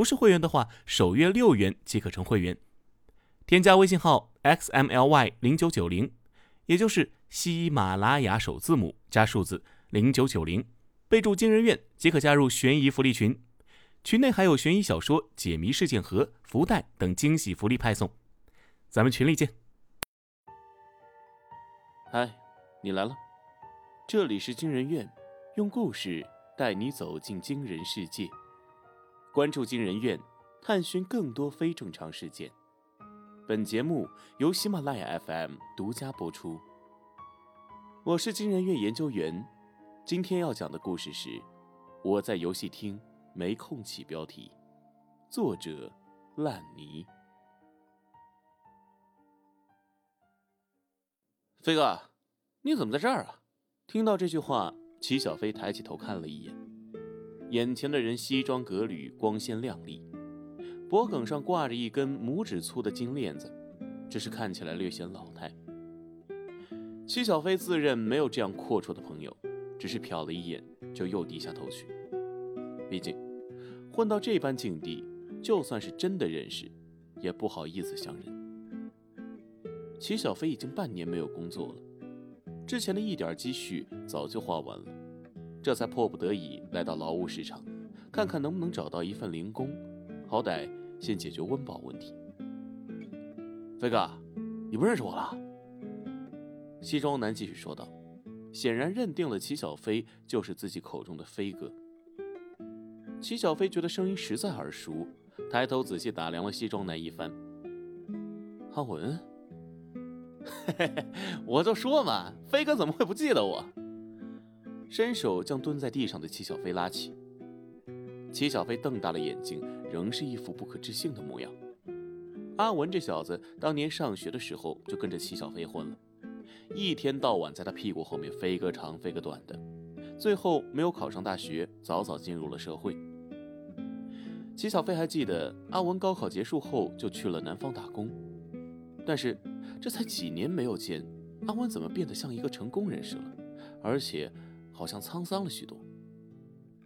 不是会员的话，首月六元即可成会员。添加微信号 xmly 零九九零，也就是喜马拉雅首字母加数字零九九零，备注“惊人院”即可加入悬疑福利群。群内还有悬疑小说、解谜事件盒、福袋等惊喜福利派送。咱们群里见。嗨，你来了，这里是惊人院，用故事带你走进惊人世界。关注惊人院，探寻更多非正常事件。本节目由喜马拉雅 FM 独家播出。我是惊人院研究员，今天要讲的故事是《我在游戏厅没空起标题》，作者烂泥。飞哥，你怎么在这儿啊？听到这句话，齐小飞抬起头看了一眼。眼前的人西装革履，光鲜亮丽，脖颈上挂着一根拇指粗的金链子，只是看起来略显老态。戚小飞自认没有这样阔绰的朋友，只是瞟了一眼，就又低下头去。毕竟，混到这般境地，就算是真的认识，也不好意思相认。齐小飞已经半年没有工作了，之前的一点积蓄早就花完了。这才迫不得已来到劳务市场，看看能不能找到一份零工，好歹先解决温饱问题。飞哥，你不认识我了？西装男继续说道，显然认定了齐小飞就是自己口中的飞哥。齐小飞觉得声音实在耳熟，抬头仔细打量了西装男一番。阿文，我就说嘛，飞哥怎么会不记得我？伸手将蹲在地上的齐小飞拉起，齐小飞瞪大了眼睛，仍是一副不可置信的模样。阿文这小子当年上学的时候就跟着齐小飞混了，一天到晚在他屁股后面飞个长飞个短的，最后没有考上大学，早早进入了社会。齐小飞还记得阿文高考结束后就去了南方打工，但是这才几年没有见，阿文怎么变得像一个成功人士了，而且。好像沧桑了许多，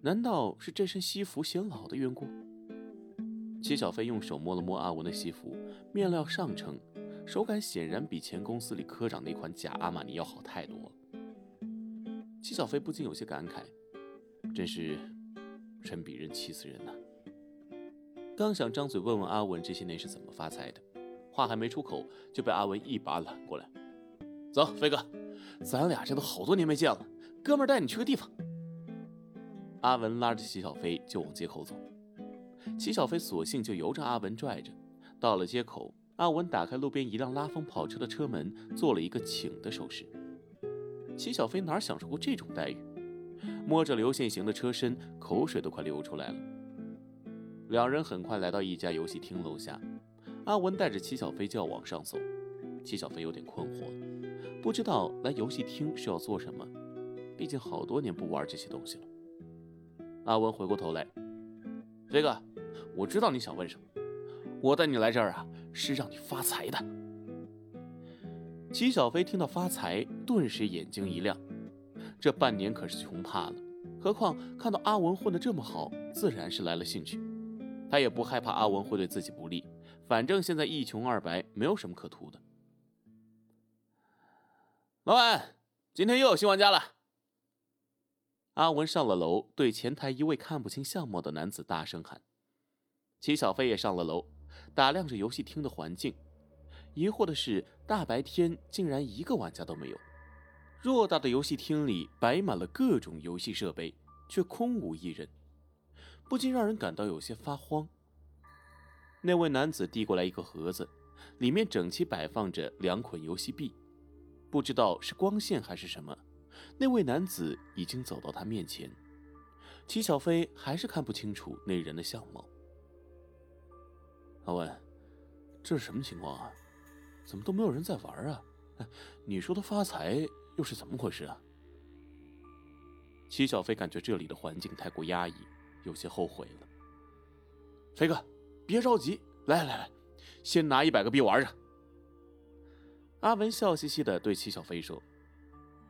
难道是这身西服显老的缘故？齐小飞用手摸了摸阿文的西服，面料上乘，手感显然比前公司里科长那款假阿玛尼要好太多了。齐小飞不禁有些感慨，真是人比人气死人呐！刚想张嘴问问阿文这些年是怎么发财的，话还没出口，就被阿文一把揽过来：“走，飞哥，咱俩这都好多年没见了。”哥们儿带你去个地方。阿文拉着齐小飞就往街口走，齐小飞索性就由着阿文拽着。到了街口，阿文打开路边一辆拉风跑车的车门，做了一个请的手势。齐小飞哪享受过这种待遇？摸着流线型的车身，口水都快流出来了。两人很快来到一家游戏厅楼下，阿文带着齐小飞就要往上走。齐小飞有点困惑，不知道来游戏厅是要做什么。毕竟好多年不玩这些东西了。阿文回过头来，飞哥，我知道你想问什么。我带你来这儿啊，是让你发财的。齐小飞听到发财，顿时眼睛一亮。这半年可是穷怕了，何况看到阿文混得这么好，自然是来了兴趣。他也不害怕阿文会对自己不利，反正现在一穷二白，没有什么可图的。老板，今天又有新玩家了。阿文上了楼，对前台一位看不清相貌的男子大声喊。齐小飞也上了楼，打量着游戏厅的环境。疑惑的是，大白天竟然一个玩家都没有。偌大的游戏厅里摆满了各种游戏设备，却空无一人，不禁让人感到有些发慌。那位男子递过来一个盒子，里面整齐摆放着两捆游戏币，不知道是光线还是什么。那位男子已经走到他面前，齐小飞还是看不清楚那人的相貌，阿文，这是什么情况啊？怎么都没有人在玩啊？你说的发财又是怎么回事啊？齐小飞感觉这里的环境太过压抑，有些后悔了。飞哥，别着急，来来来，先拿一百个币玩着。阿文笑嘻嘻的对齐小飞说。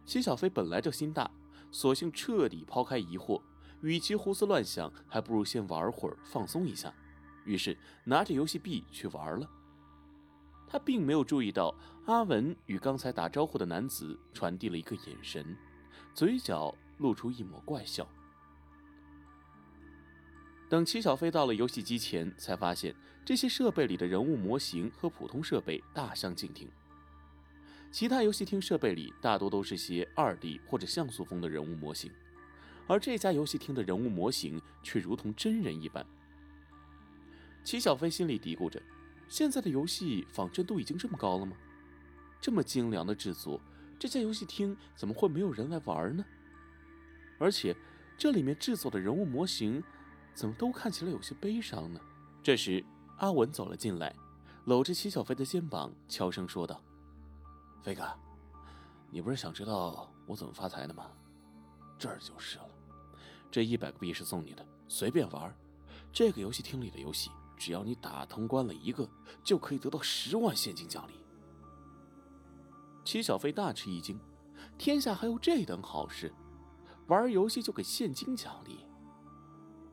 齐小飞本来就心大，索性彻底抛开疑惑，与其胡思乱想，还不如先玩会儿放松一下。于是拿着游戏币去玩了。他并没有注意到阿文与刚才打招呼的男子传递了一个眼神，嘴角。露出一抹怪笑。等齐小飞到了游戏机前，才发现这些设备里的人物模型和普通设备大相径庭。其他游戏厅设备里大多都是些二 D 或者像素风的人物模型，而这家游戏厅的人物模型却如同真人一般。齐小飞心里嘀咕着：现在的游戏仿真度已经这么高了吗？这么精良的制作，这家游戏厅怎么会没有人来玩呢？而且，这里面制作的人物模型，怎么都看起来有些悲伤呢？这时，阿文走了进来，搂着齐小飞的肩膀，悄声说道：“飞哥，你不是想知道我怎么发财的吗？这儿就是了。这一百个币是送你的，随便玩。这个游戏厅里的游戏，只要你打通关了一个，就可以得到十万现金奖励。”齐小飞大吃一惊，天下还有这等好事？玩游戏就给现金奖励，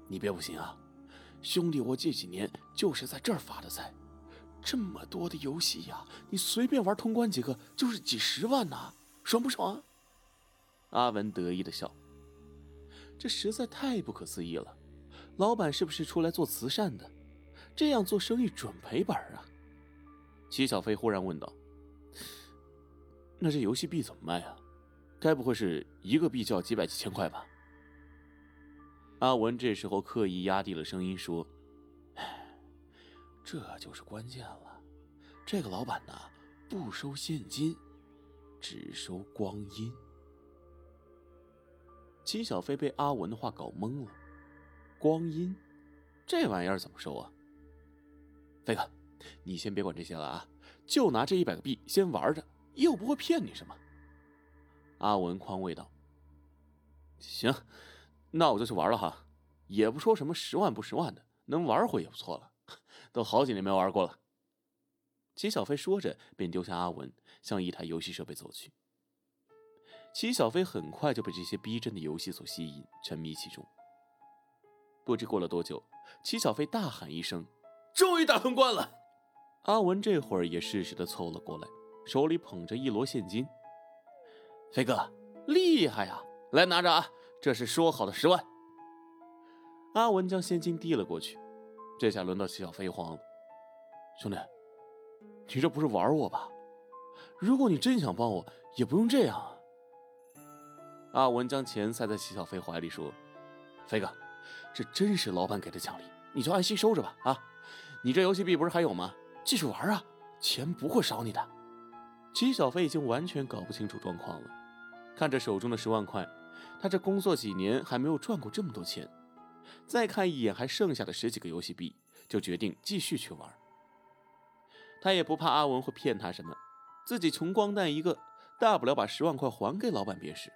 你别不信啊，兄弟，我这几年就是在这儿发的财，这么多的游戏呀，你随便玩通关几个就是几十万呐，爽不爽？阿文得意的笑，这实在太不可思议了，老板是不是出来做慈善的？这样做生意准赔本啊！齐小飞忽然问道：“那这游戏币怎么卖啊？”该不会是一个币就要几百几千块吧？阿文这时候刻意压低了声音说：“这就是关键了，这个老板呢不收现金，只收光阴。”齐小飞被阿文的话搞懵了，光阴，这玩意儿怎么收啊？飞哥，你先别管这些了啊，就拿这一百个币先玩着，又不会骗你什么。阿文宽慰道：“行，那我就去玩了哈，也不说什么十万不十万的，能玩会也不错了。都好几年没玩过了。”齐小飞说着，便丢下阿文，向一台游戏设备走去。齐小飞很快就被这些逼真的游戏所吸引，沉迷其中。不知过了多久，齐小飞大喊一声：“终于打通关了！”阿文这会儿也适时的凑了过来，手里捧着一摞现金。飞哥，厉害呀！来拿着啊，这是说好的十万。阿文将现金递了过去，这下轮到齐小飞慌了。兄弟，你这不是玩我吧？如果你真想帮我，也不用这样啊。阿文将钱塞在齐小飞怀里说：“飞哥，这真是老板给的奖励，你就安心收着吧。啊，你这游戏币不是还有吗？继续玩啊，钱不会少你的。”齐小飞已经完全搞不清楚状况了。看着手中的十万块，他这工作几年还没有赚过这么多钱。再看一眼还剩下的十几个游戏币，就决定继续去玩。他也不怕阿文会骗他什么，自己穷光蛋一个，大不了把十万块还给老板便是。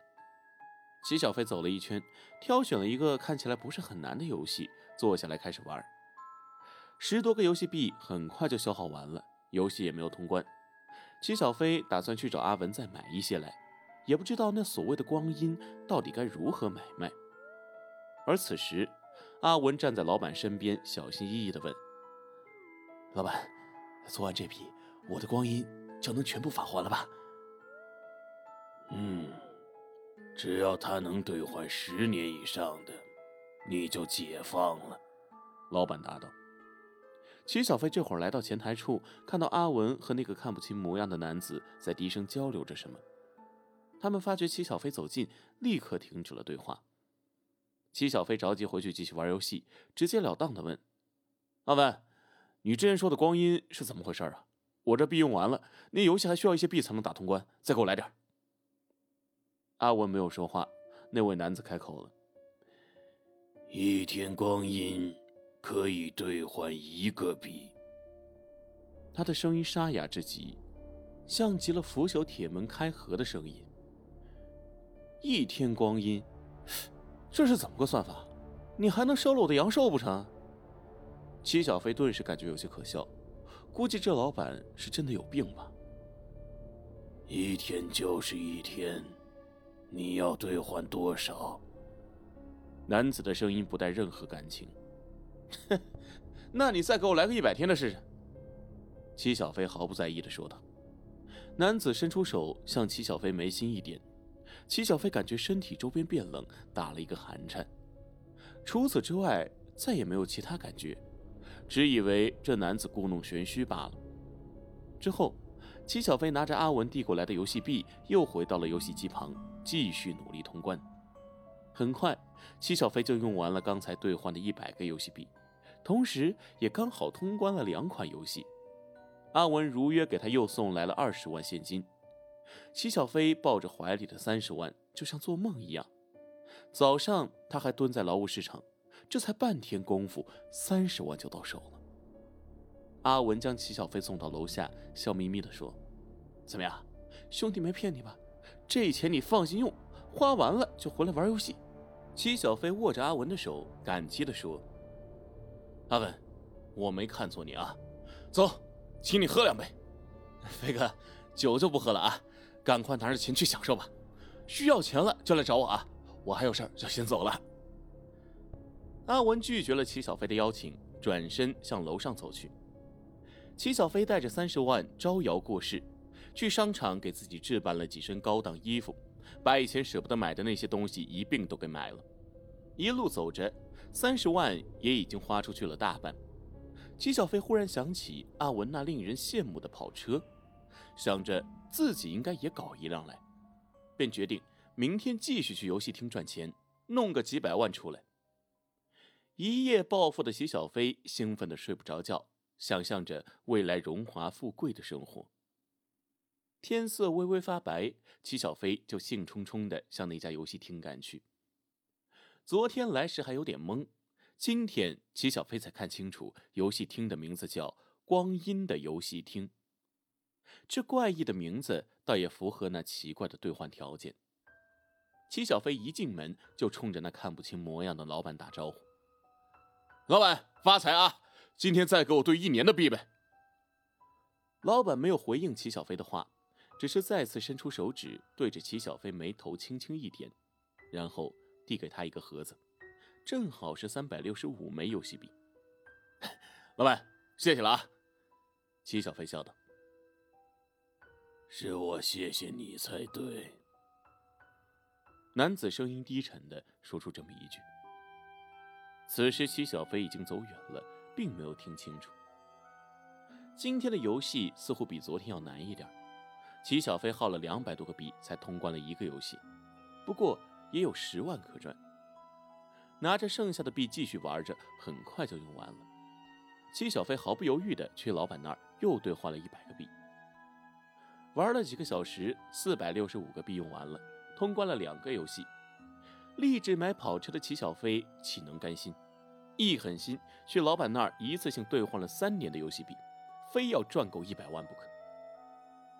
齐小飞走了一圈，挑选了一个看起来不是很难的游戏，坐下来开始玩。十多个游戏币很快就消耗完了，游戏也没有通关。齐小飞打算去找阿文再买一些来。也不知道那所谓的光阴到底该如何买卖。而此时，阿文站在老板身边，小心翼翼的问：“老板，做完这笔，我的光阴就能全部返还了吧？”“嗯，只要他能兑换十年以上的，你就解放了。”老板答道。齐小飞这会儿来到前台处，看到阿文和那个看不清模样的男子在低声交流着什么。他们发觉齐小飞走近，立刻停止了对话。齐小飞着急回去继续玩游戏，直截了当的问：“阿文，你之前说的光阴是怎么回事啊？我这币用完了，那游戏还需要一些币才能打通关，再给我来点。”阿文没有说话，那位男子开口了：“一天光阴可以兑换一个币，他的声音沙哑至极，像极了腐朽铁门开合的声音。一天光阴，这是怎么个算法？你还能收了我的阳寿不成？齐小飞顿时感觉有些可笑，估计这老板是真的有病吧。一天就是一天，你要兑换多少？男子的声音不带任何感情。哼，那你再给我来个一百天的试试。齐小飞毫不在意的说道。男子伸出手向齐小飞眉心一点，齐小飞感觉身体周边变冷，打了一个寒颤。除此之外，再也没有其他感觉，只以为这男子故弄玄虚罢了。之后，齐小飞拿着阿文递过来的游戏币，又回到了游戏机旁，继续努力通关。很快，齐小飞就用完了刚才兑换的一百个游戏币，同时也刚好通关了两款游戏。阿文如约给他又送来了二十万现金，齐小飞抱着怀里的三十万，就像做梦一样。早上他还蹲在劳务市场，这才半天功夫，三十万就到手了。阿文将齐小飞送到楼下，笑眯眯地说：“怎么样，兄弟没骗你吧？这钱你放心用，花完了就回来玩游戏。”齐小飞握着阿文的手，感激地说：“阿文，我没看错你啊，走。”请你喝两杯，飞哥，酒就不喝了啊！赶快拿着钱去享受吧，需要钱了就来找我啊！我还有事儿，就先走了。阿文拒绝了齐小飞的邀请，转身向楼上走去。齐小飞带着三十万招摇过市，去商场给自己置办了几身高档衣服，把以前舍不得买的那些东西一并都给买了。一路走着，三十万也已经花出去了大半。齐小飞忽然想起阿文那令人羡慕的跑车，想着自己应该也搞一辆来，便决定明天继续去游戏厅赚钱，弄个几百万出来。一夜暴富的齐小飞兴奋的睡不着觉，想象着未来荣华富贵的生活。天色微微发白，齐小飞就兴冲冲的向那家游戏厅赶去。昨天来时还有点懵。今天，齐小飞才看清楚，游戏厅的名字叫“光阴的游戏厅”。这怪异的名字倒也符合那奇怪的兑换条件。齐小飞一进门就冲着那看不清模样的老板打招呼：“老板发财啊！今天再给我兑一年的币呗。”老板没有回应齐小飞的话，只是再次伸出手指对着齐小飞眉头轻轻一点，然后递给他一个盒子。正好是三百六十五枚游戏币，老板，谢谢了啊！齐小飞笑道：“是我谢谢你才对。”男子声音低沉的说出这么一句。此时，齐小飞已经走远了，并没有听清楚。今天的游戏似乎比昨天要难一点，齐小飞耗了两百多个币才通关了一个游戏，不过也有十万可赚。拿着剩下的币继续玩着，很快就用完了。齐小飞毫不犹豫地去老板那儿又兑换了一百个币。玩了几个小时，四百六十五个币用完了，通关了两个游戏。立志买跑车的齐小飞岂能甘心？一狠心去老板那儿一次性兑换了三年的游戏币，非要赚够一百万不可。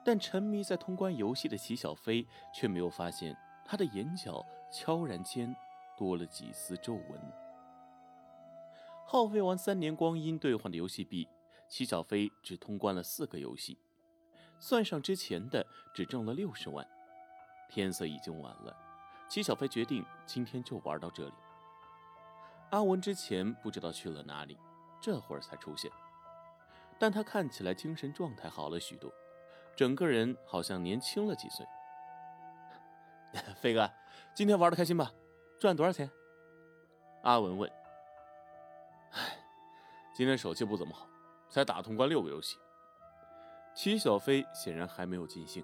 但沉迷在通关游戏的齐小飞却没有发现，他的眼角悄然间。多了几丝皱纹。耗费完三年光阴兑换的游戏币，齐小飞只通关了四个游戏，算上之前的，只挣了六十万。天色已经晚了，齐小飞决定今天就玩到这里。阿文之前不知道去了哪里，这会儿才出现，但他看起来精神状态好了许多，整个人好像年轻了几岁。飞哥，今天玩的开心吧？赚多少钱？阿文问。唉，今天手气不怎么好，才打通关六个游戏。齐小飞显然还没有尽兴。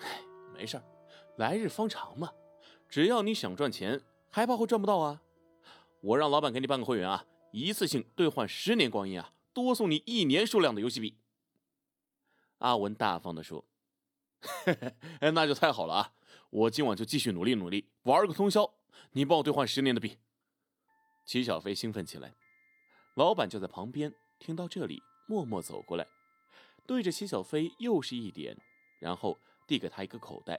哎，没事儿，来日方长嘛。只要你想赚钱，还怕会赚不到啊？我让老板给你办个会员啊，一次性兑换十年光阴啊，多送你一年数量的游戏币。阿文大方的说。嘿嘿，那就太好了啊！我今晚就继续努力努力，玩个通宵。你帮我兑换十年的币。齐小飞兴奋起来，老板就在旁边，听到这里，默默走过来，对着齐小飞又是一点，然后递给他一个口袋，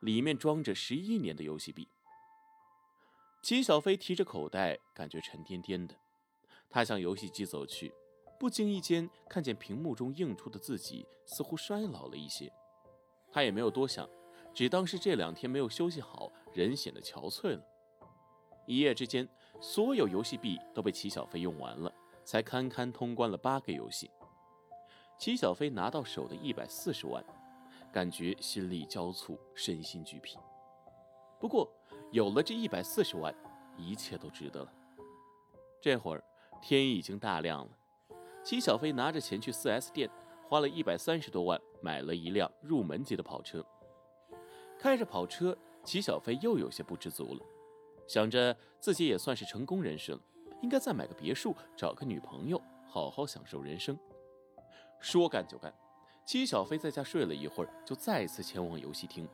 里面装着十一年的游戏币。齐小飞提着口袋，感觉沉甸甸的。他向游戏机走去，不经意间看见屏幕中映出的自己似乎衰老了一些。他也没有多想，只当是这两天没有休息好，人显得憔悴了。一夜之间，所有游戏币都被齐小飞用完了，才堪堪通关了八个游戏。齐小飞拿到手的一百四十万，感觉心力交瘁，身心俱疲。不过，有了这一百四十万，一切都值得了。这会儿天已经大亮了，齐小飞拿着钱去 4S 店，花了一百三十多万买了一辆入门级的跑车。开着跑车，齐小飞又有些不知足了，想着自己也算是成功人士了，应该再买个别墅，找个女朋友，好好享受人生。说干就干，齐小飞在家睡了一会儿，就再次前往游戏厅。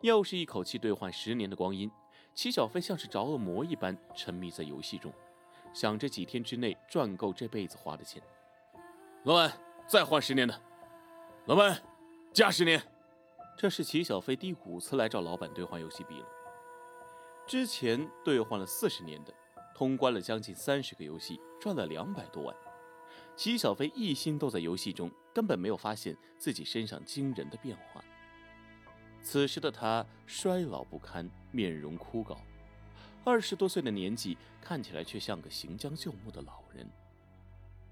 又是一口气兑换十年的光阴，齐小飞像是着了魔一般沉迷在游戏中，想着几天之内赚够这辈子花的钱。老板，再换十年的。老板，加十年。这是齐小飞第五次来找老板兑换游戏币了。之前兑换了四十年的，通关了将近三十个游戏，赚了两百多万。齐小飞一心都在游戏中，根本没有发现自己身上惊人的变化。此时的他衰老不堪，面容枯槁，二十多岁的年纪看起来却像个行将就木的老人。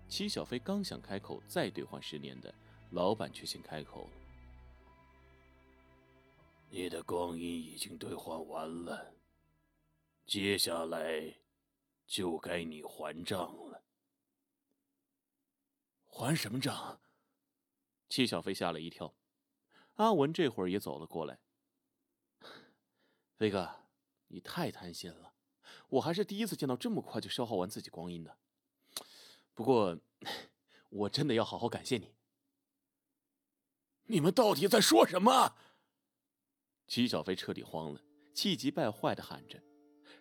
齐小飞刚想开口再兑换十年的，老板却先开口了：“你的光阴已经兑换完了，接下来就该你还账了。”还什么账？戚小飞吓了一跳。阿文这会儿也走了过来。飞哥，你太贪心了，我还是第一次见到这么快就消耗完自己光阴的。不过，我真的要好好感谢你。你们到底在说什么？戚小飞彻底慌了，气急败坏的喊着。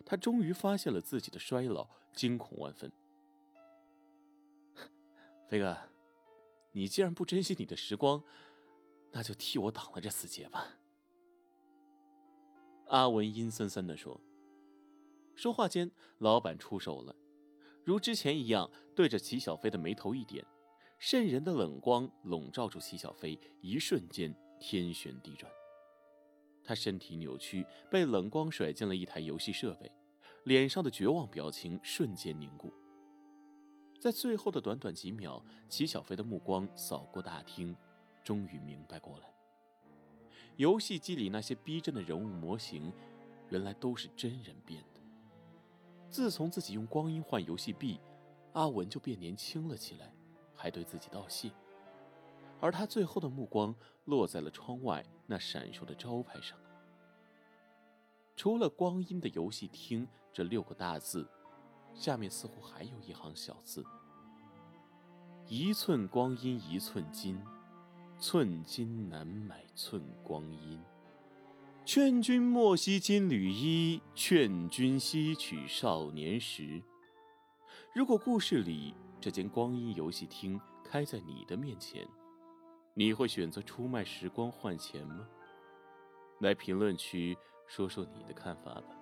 他终于发现了自己的衰老，惊恐万分。飞哥，你既然不珍惜你的时光，那就替我挡了这死劫吧。”阿文阴森森的说。说话间，老板出手了，如之前一样，对着齐小飞的眉头一点，渗人的冷光笼罩住齐小飞，一瞬间天旋地转。他身体扭曲，被冷光甩进了一台游戏设备，脸上的绝望表情瞬间凝固。在最后的短短几秒，齐小飞的目光扫过大厅。终于明白过来，游戏机里那些逼真的人物模型，原来都是真人变的。自从自己用光阴换游戏币，阿文就变年轻了起来，还对自己道谢。而他最后的目光落在了窗外那闪烁的招牌上，除了“光阴的游戏厅”这六个大字，下面似乎还有一行小字：“一寸光阴一寸金。”寸金难买寸光阴，劝君莫惜金缕衣，劝君惜取少年时。如果故事里这间光阴游戏厅开在你的面前，你会选择出卖时光换钱吗？来评论区说说你的看法吧。